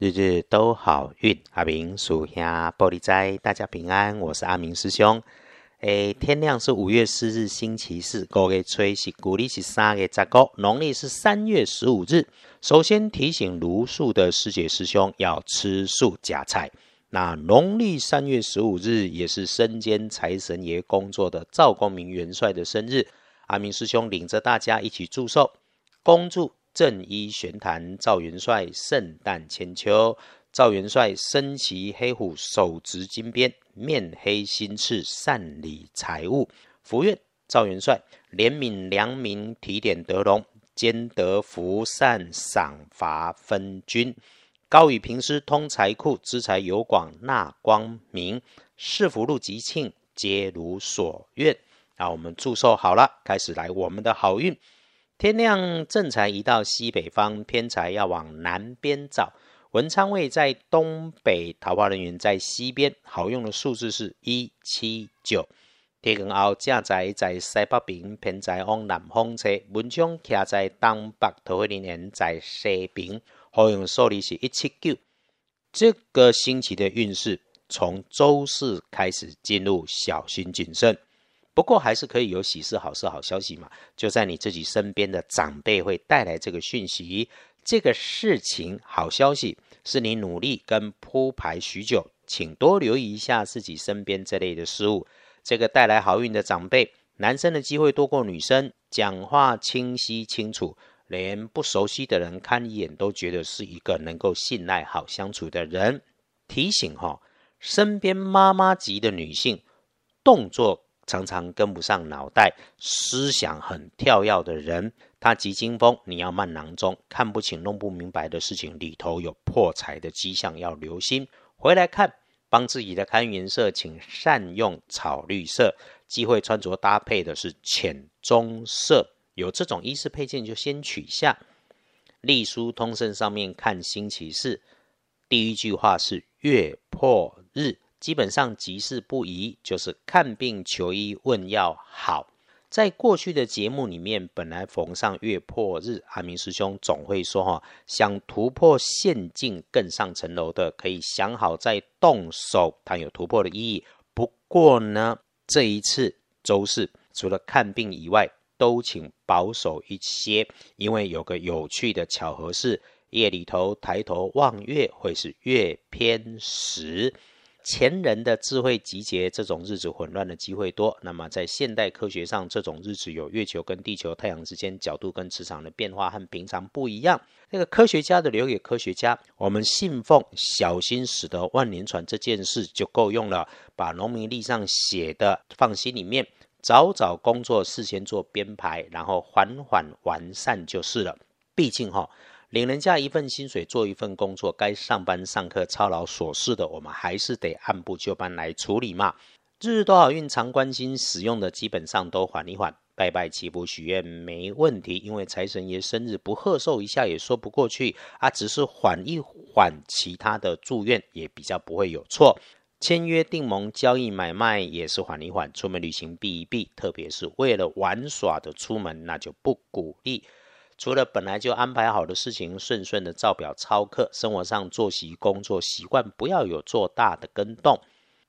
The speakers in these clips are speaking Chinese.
日日都好运，阿明属下玻璃斋，大家平安，我是阿明师兄。诶，天亮是五月四日星期四，五月吹是古历是三月十五，农历是三月十五日。首先提醒茹素的师姐师兄要吃素夹菜。那农历三月十五日也是身兼财神爷工作的赵光明元帅的生日，阿明师兄领着大家一起祝寿，恭祝。正一玄坛，赵元帅圣诞千秋。赵元帅身骑黑虎，手执金鞭，面黑心赤，善理财物。福愿赵元帅怜悯良民，提点德隆，兼得福善，赏罚分均。高宇平师通财库，资财有广纳光明。是福禄吉庆，皆如所愿。那我们祝寿好了，开始来我们的好运。天亮，正财移到西北方，偏财要往南边找。文昌位在东北，桃花人员在西边。好用的数字是一七九。天光后，正财在西北边，偏财往南方车。文昌徛在东北，桃花人员在西边。好用的数字是一七九。这个星期的运势从周四开始进入小心谨慎。不过还是可以有喜事、好事、好消息嘛？就在你自己身边的长辈会带来这个讯息，这个事情好消息是你努力跟铺排许久，请多留意一下自己身边这类的事物。这个带来好运的长辈，男生的机会多过女生，讲话清晰清楚，连不熟悉的人看一眼都觉得是一个能够信赖、好相处的人。提醒哈，身边妈妈级的女性动作。常常跟不上脑袋，思想很跳跃的人，他急惊风，你要慢囊中，看不清、弄不明白的事情里头有破财的迹象，要留心。回来看，帮自己的看颜色，请善用草绿色，机会穿着搭配的是浅棕色。有这种衣饰配件就先取下。隶书通胜上面看星期四，第一句话是月破日。基本上吉事不宜，就是看病求医问药好。在过去的节目里面，本来逢上月破日，阿明师兄总会说哈，想突破陷境更上层楼的，可以想好再动手，它有突破的意义。不过呢，这一次周四除了看病以外，都请保守一些，因为有个有趣的巧合是，夜里头抬头望月会是月偏食。前人的智慧集结，这种日子混乱的机会多。那么在现代科学上，这种日子有月球跟地球、太阳之间角度跟磁场的变化和平常不一样。那个科学家的留给科学家，我们信奉小心驶得万年船这件事就够用了。把农民历上写的放心里面，早早工作，事先做编排，然后缓缓完善就是了。毕竟哈。领人家一份薪水，做一份工作，该上班上课操劳琐事的，我们还是得按部就班来处理嘛。日日多好运，常关心使用的，基本上都缓一缓，拜拜祈福许愿没问题。因为财神爷生日不贺寿一下也说不过去啊，只是缓一缓，其他的祝愿也比较不会有错。签约订盟、交易买卖也是缓一缓，出门旅行避一避，特别是为了玩耍的出门，那就不鼓励。除了本来就安排好的事情，顺顺的照表操课，生活上作息、工作习惯不要有做大的跟动。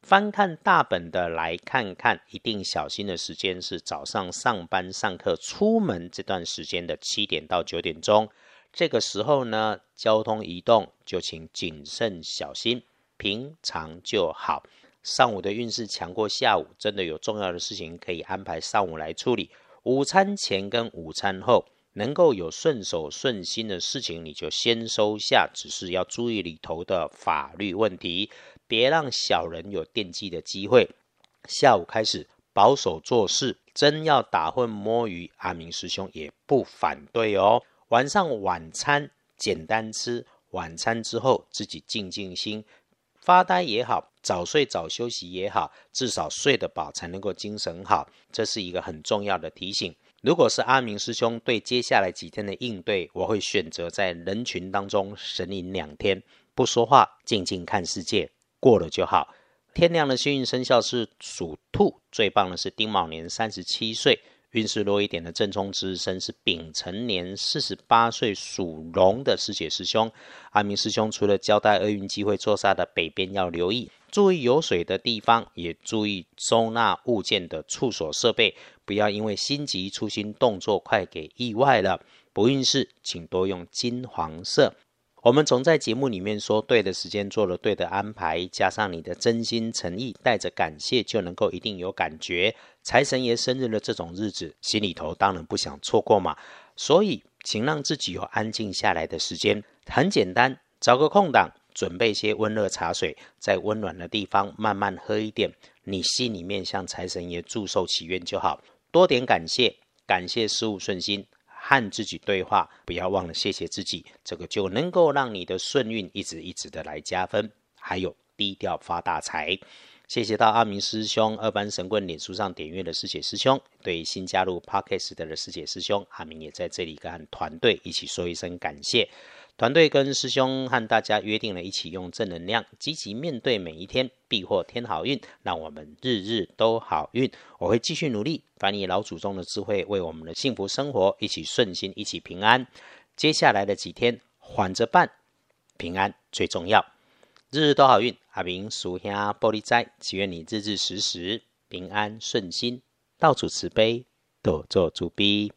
翻看大本的来看看，一定小心的时间是早上上班、上课、出门这段时间的七点到九点钟。这个时候呢，交通移动就请谨慎小心，平常就好。上午的运势强过下午，真的有重要的事情可以安排上午来处理。午餐前跟午餐后。能够有顺手顺心的事情，你就先收下。只是要注意里头的法律问题，别让小人有惦记的机会。下午开始保守做事，真要打混摸鱼，阿明师兄也不反对哦。晚上晚餐简单吃，晚餐之后自己静静心，发呆也好，早睡早休息也好，至少睡得饱才能够精神好。这是一个很重要的提醒。如果是阿明师兄对接下来几天的应对，我会选择在人群当中神隐两天，不说话，静静看世界，过了就好。天亮的幸运生肖是属兔，最棒的是丁卯年三十七岁，运势弱一点的正冲之身是丙辰年四十八岁属龙的师姐师兄。阿明师兄除了交代厄运机会坐煞的北边要留意，注意有水的地方，也注意收纳物件的处所设备，不要因为心急粗心动作快给意外了。不运势，请多用金黄色。我们总在节目里面说，对的时间做了对的安排，加上你的真心诚意，带着感谢，就能够一定有感觉。财神爷生日的这种日子，心里头当然不想错过嘛。所以，请让自己有安静下来的时间。很简单，找个空档，准备些温热茶水，在温暖的地方慢慢喝一点，你心里面向财神爷祝寿祈愿就好，多点感谢，感谢事物顺心。和自己对话，不要忘了谢谢自己，这个就能够让你的顺运一直一直的来加分。还有低调发大财，谢谢到阿明师兄、二班神棍脸书上点阅的师姐师兄，对新加入 Podcast 的师姐师兄，阿明也在这里跟团队一起说一声感谢。团队跟师兄和大家约定了，一起用正能量积极面对每一天，必获天好运，让我们日日都好运。我会继续努力，翻译老祖宗的智慧，为我们的幸福生活一起顺心，一起平安。接下来的几天缓着办，平安最重要，日日都好运。阿明属下玻璃斋，祈愿你日日时时平安顺心，到处慈悲，多做主逼。